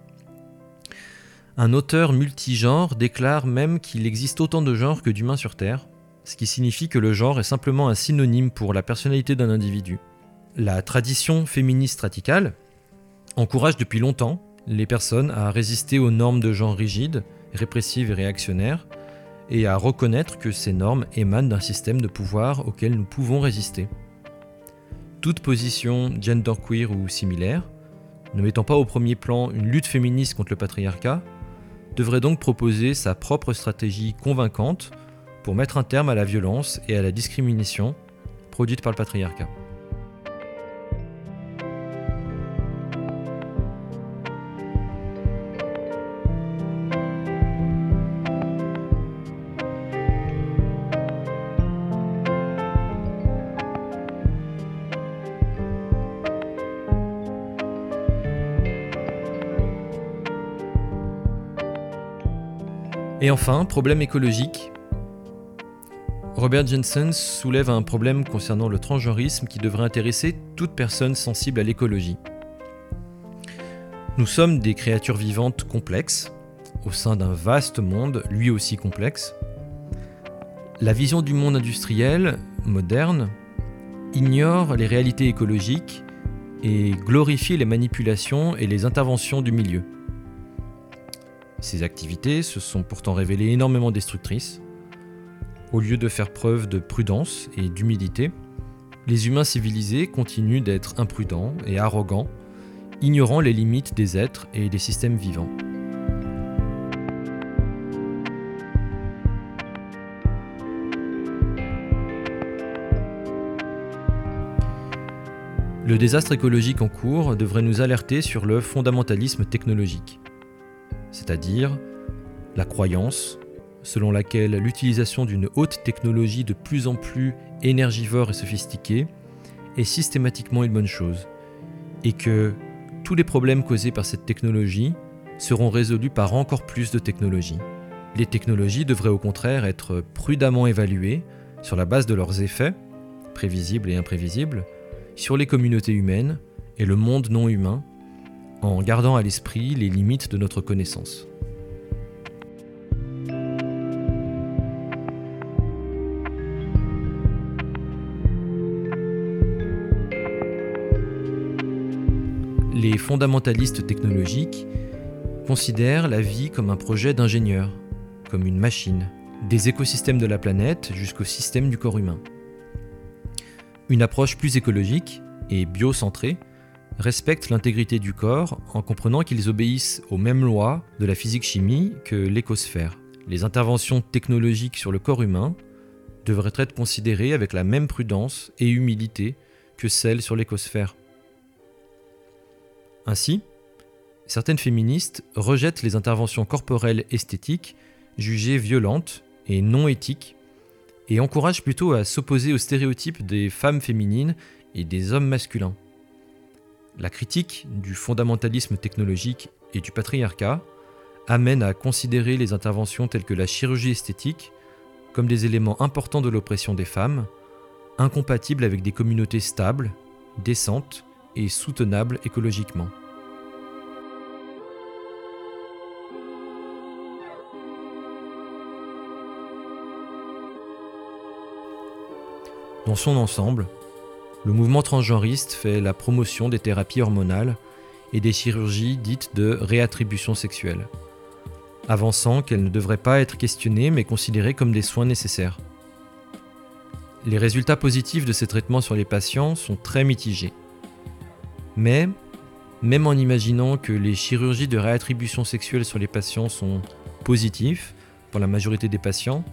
Un auteur multigenre déclare même qu'il existe autant de genres que d'humains sur Terre, ce qui signifie que le genre est simplement un synonyme pour la personnalité d'un individu. La tradition féministe radicale encourage depuis longtemps les personnes à résister aux normes de genre rigides, répressives et réactionnaires, et à reconnaître que ces normes émanent d'un système de pouvoir auquel nous pouvons résister. Toute position genderqueer ou similaire, ne mettant pas au premier plan une lutte féministe contre le patriarcat, devrait donc proposer sa propre stratégie convaincante pour mettre un terme à la violence et à la discrimination produite par le patriarcat. Et enfin, problème écologique. Robert Jensen soulève un problème concernant le transgenrisme qui devrait intéresser toute personne sensible à l'écologie. Nous sommes des créatures vivantes complexes, au sein d'un vaste monde, lui aussi complexe. La vision du monde industriel, moderne, ignore les réalités écologiques et glorifie les manipulations et les interventions du milieu. Ces activités se sont pourtant révélées énormément destructrices. Au lieu de faire preuve de prudence et d'humilité, les humains civilisés continuent d'être imprudents et arrogants, ignorant les limites des êtres et des systèmes vivants. Le désastre écologique en cours devrait nous alerter sur le fondamentalisme technologique c'est-à-dire la croyance selon laquelle l'utilisation d'une haute technologie de plus en plus énergivore et sophistiquée est systématiquement une bonne chose, et que tous les problèmes causés par cette technologie seront résolus par encore plus de technologie. Les technologies devraient au contraire être prudemment évaluées sur la base de leurs effets, prévisibles et imprévisibles, sur les communautés humaines et le monde non humain, en gardant à l'esprit les limites de notre connaissance. Les fondamentalistes technologiques considèrent la vie comme un projet d'ingénieur, comme une machine, des écosystèmes de la planète jusqu'au système du corps humain. Une approche plus écologique et biocentrée respectent l'intégrité du corps en comprenant qu'ils obéissent aux mêmes lois de la physique-chimie que l'écosphère. Les interventions technologiques sur le corps humain devraient être considérées avec la même prudence et humilité que celles sur l'écosphère. Ainsi, certaines féministes rejettent les interventions corporelles esthétiques jugées violentes et non éthiques et encouragent plutôt à s'opposer aux stéréotypes des femmes féminines et des hommes masculins. La critique du fondamentalisme technologique et du patriarcat amène à considérer les interventions telles que la chirurgie esthétique comme des éléments importants de l'oppression des femmes, incompatibles avec des communautés stables, décentes et soutenables écologiquement. Dans son ensemble, le mouvement transgenriste fait la promotion des thérapies hormonales et des chirurgies dites de réattribution sexuelle, avançant qu'elles ne devraient pas être questionnées mais considérées comme des soins nécessaires. Les résultats positifs de ces traitements sur les patients sont très mitigés. Mais, même en imaginant que les chirurgies de réattribution sexuelle sur les patients sont positifs pour la majorité des patients,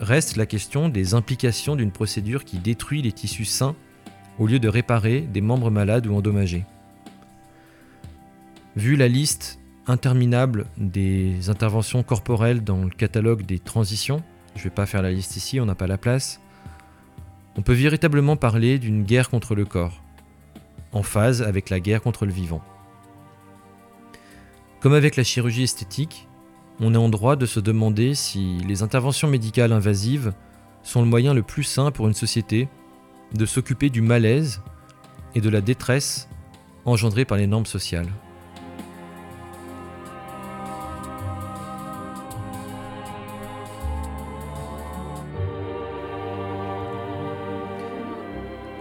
reste la question des implications d'une procédure qui détruit les tissus sains au lieu de réparer des membres malades ou endommagés. Vu la liste interminable des interventions corporelles dans le catalogue des transitions, je ne vais pas faire la liste ici, on n'a pas la place, on peut véritablement parler d'une guerre contre le corps, en phase avec la guerre contre le vivant. Comme avec la chirurgie esthétique, on est en droit de se demander si les interventions médicales invasives sont le moyen le plus sain pour une société de s'occuper du malaise et de la détresse engendrée par les normes sociales.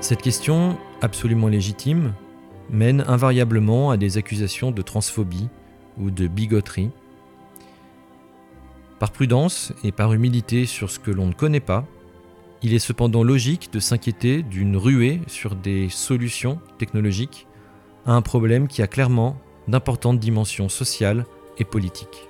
Cette question, absolument légitime, mène invariablement à des accusations de transphobie ou de bigoterie. Par prudence et par humilité sur ce que l'on ne connaît pas, il est cependant logique de s'inquiéter d'une ruée sur des solutions technologiques à un problème qui a clairement d'importantes dimensions sociales et politiques.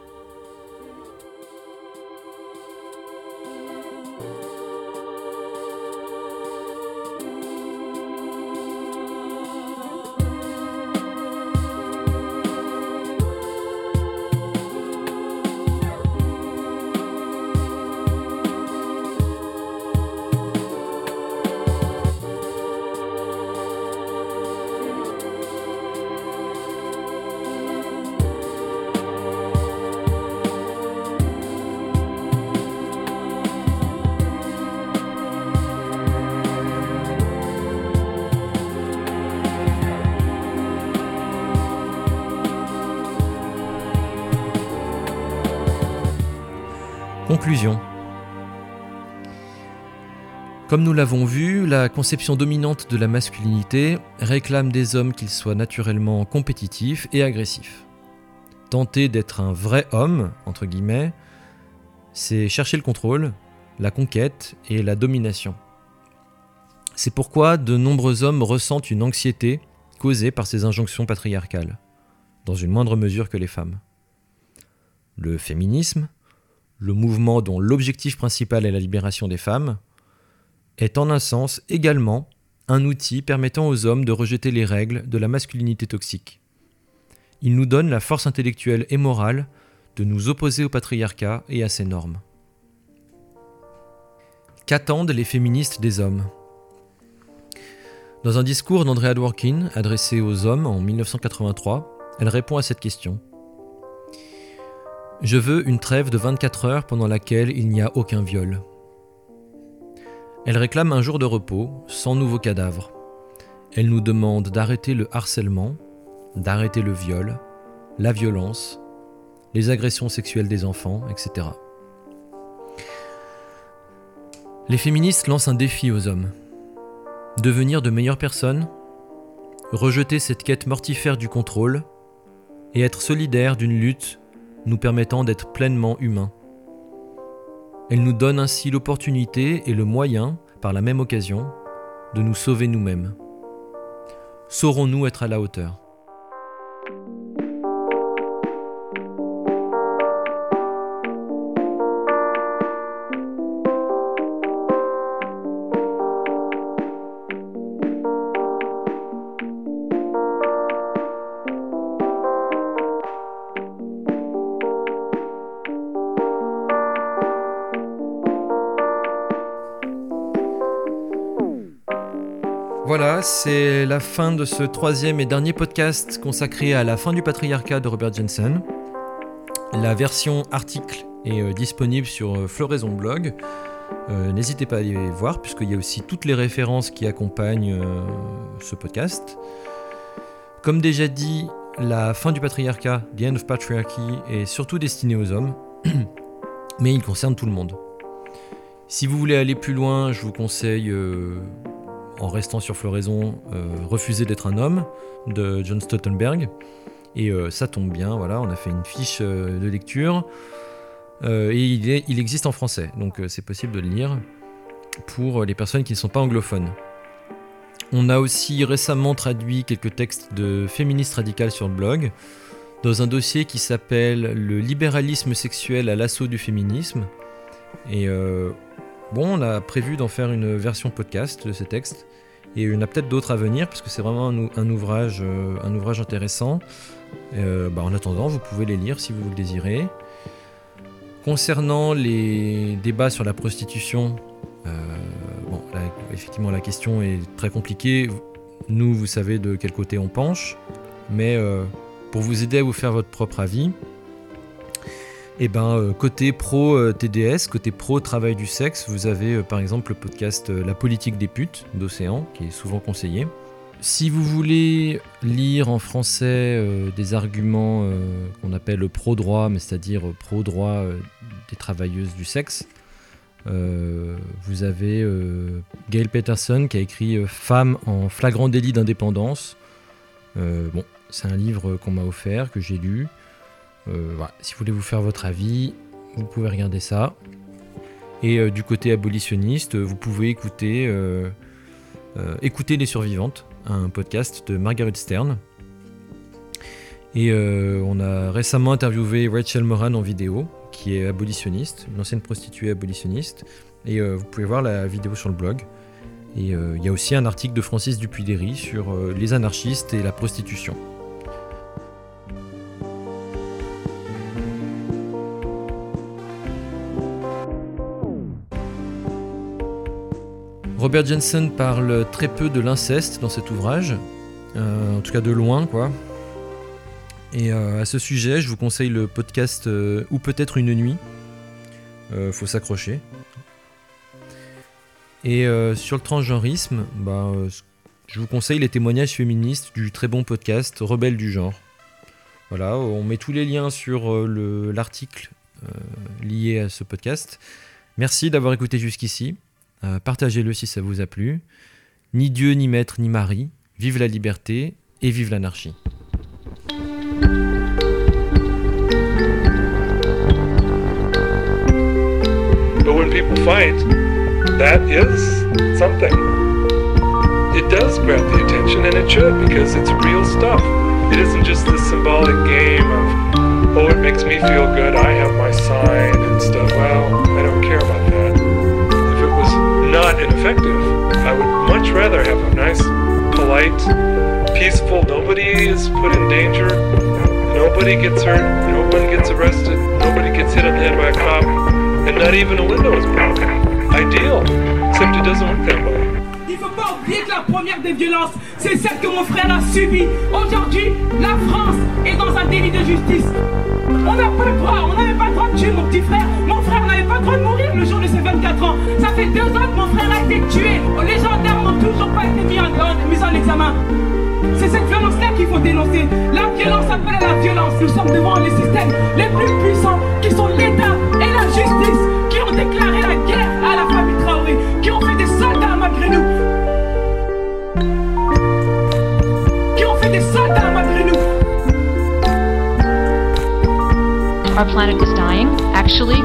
Comme nous l'avons vu, la conception dominante de la masculinité réclame des hommes qu'ils soient naturellement compétitifs et agressifs. Tenter d'être un vrai homme, entre guillemets, c'est chercher le contrôle, la conquête et la domination. C'est pourquoi de nombreux hommes ressentent une anxiété causée par ces injonctions patriarcales, dans une moindre mesure que les femmes. Le féminisme, le mouvement dont l'objectif principal est la libération des femmes, est en un sens également un outil permettant aux hommes de rejeter les règles de la masculinité toxique. Il nous donne la force intellectuelle et morale de nous opposer au patriarcat et à ses normes. Qu'attendent les féministes des hommes? Dans un discours d'Andrea Dworkin adressé aux hommes en 1983, elle répond à cette question. Je veux une trêve de 24 heures pendant laquelle il n'y a aucun viol. Elle réclame un jour de repos, sans nouveaux cadavres. Elle nous demande d'arrêter le harcèlement, d'arrêter le viol, la violence, les agressions sexuelles des enfants, etc. Les féministes lancent un défi aux hommes. Devenir de meilleures personnes, rejeter cette quête mortifère du contrôle et être solidaires d'une lutte nous permettant d'être pleinement humains. Elle nous donne ainsi l'opportunité et le moyen, par la même occasion, de nous sauver nous-mêmes. Saurons-nous être à la hauteur? Voilà, c'est la fin de ce troisième et dernier podcast consacré à la fin du patriarcat de Robert Jensen. La version article est euh, disponible sur euh, Floraison Blog. Euh, n'hésitez pas à aller voir, puisqu'il y a aussi toutes les références qui accompagnent ce podcast. Comme déjà dit, la fin du patriarcat, The End of Patriarchy, est surtout destinée aux hommes, [clears throat] mais il concerne tout le monde. Si vous voulez aller plus loin, je vous conseille en restant sur Floraison, euh, Refuser d'être un homme de John Stoltenberg. Et euh, ça tombe bien, voilà, on a fait une fiche euh, de lecture. et il, est, il, existe en français, donc c'est possible de le lire pour les personnes qui ne sont pas anglophones. On a aussi récemment traduit quelques textes de féministes radicales sur le blog, dans un dossier qui s'appelle Le libéralisme sexuel à l'assaut du féminisme. Et Bon, on a prévu d'en faire une version podcast de ces textes. Et il y en a peut-être d'autres à venir, parce que c'est vraiment un, ouvrage, euh, ouvrage intéressant. Euh, bah, en attendant, vous pouvez les lire si vous le désirez. Concernant les débats sur la prostitution, euh, bon, effectivement, la question est très compliquée. Nous, vous savez de quel côté on penche. Mais pour vous aider à vous faire votre propre avis, et eh ben, euh, côté pro euh, TDS, côté pro travail du sexe, vous avez euh, par exemple le podcast La politique des putes d'Océan, qui est souvent conseillé. Si vous voulez lire en français des arguments qu'on appelle pro-droit, mais c'est-à-dire pro-droit des travailleuses du sexe, vous avez Gail Peterson qui a écrit Femmes en flagrant délit d'indépendance. bon, c'est un livre qu'on m'a offert, que j'ai lu. Euh, si vous voulez vous faire votre avis, vous pouvez regarder ça. Et euh, du côté abolitionniste, vous pouvez écouter, euh, écouter Les Survivantes, un podcast de Margaret Stern. Et on a récemment interviewé Rachel Moran en vidéo, qui est abolitionniste, une ancienne prostituée abolitionniste. Et vous pouvez voir la vidéo sur le blog. Et il y a aussi un article de Francis Dupuy-Derry sur les anarchistes et la prostitution. Robert Jensen parle très peu de l'inceste dans cet ouvrage, euh, en tout cas de loin quoi. Et euh, à ce sujet, je vous conseille le podcast euh, Ou peut-être une nuit. faut s'accrocher. Et sur le transgenrisme, bah, je vous conseille les témoignages féministes du très bon podcast Rebelle du genre. Voilà, on met tous les liens sur l'article lié à ce podcast. Merci d'avoir écouté jusqu'ici. Euh, partagez-le si ça vous a plu. Ni Dieu, ni Maître, ni Marie. Vive la liberté et vive l'anarchie. But when people fight, that is something. It does grab the attention, and it should, because it's real stuff. It isn't just this symbolic game of, oh, it makes me feel good, I have my sign and stuff. Well, I don't care about that. Not ineffective. I would much rather have a nice, polite, peaceful, nobody is put in danger, nobody gets hurt, no one gets arrested, nobody gets hit on the head by a cop, and not even a window is broken. Ideal, except it doesn't work that way. Des violences, c'est celle que mon frère a subie. Aujourd'hui, la France est dans un délit de justice. On n'a pas le droit, on n'avait pas le droit de tuer mon petit frère. Mon frère n'avait pas le droit de mourir le jour de ses 24 ans. Ça fait deux ans que mon frère a été tué. Les gendarmes n'ont toujours pas été mis en, mis en examen. C'est cette violence-là qu'il faut dénoncer. La violence appelle à la violence. Nous sommes devant les systèmes les plus puissants qui sont l'État et la justice qui ont déclaré Our planet is dying. Actually,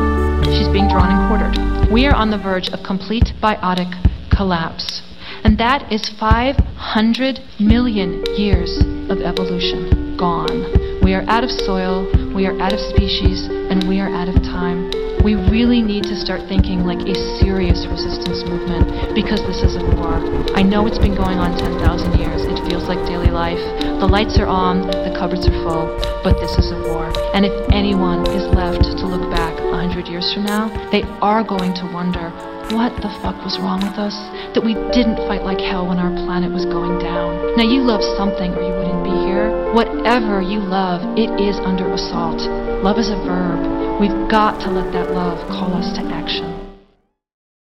she's being drawn and quartered. We are on the verge of complete biotic collapse. And that is 500 million years of evolution gone. We are out of soil, we are out of species, and we are out of time. We really need to start thinking like a serious resistance movement because this is a war. I know it's been going on 10,000 years. It feels like daily life. The lights are on, the cupboards are full, but this is a war. And if anyone is left to look back 100 years from now, they are going to wonder what the fuck was wrong with us? That we didn't fight like hell when our planet was going down. Now you love something or you wouldn't be here. Whatever you love, it is under assault. Love is a verb. We've got to let that love call us to action.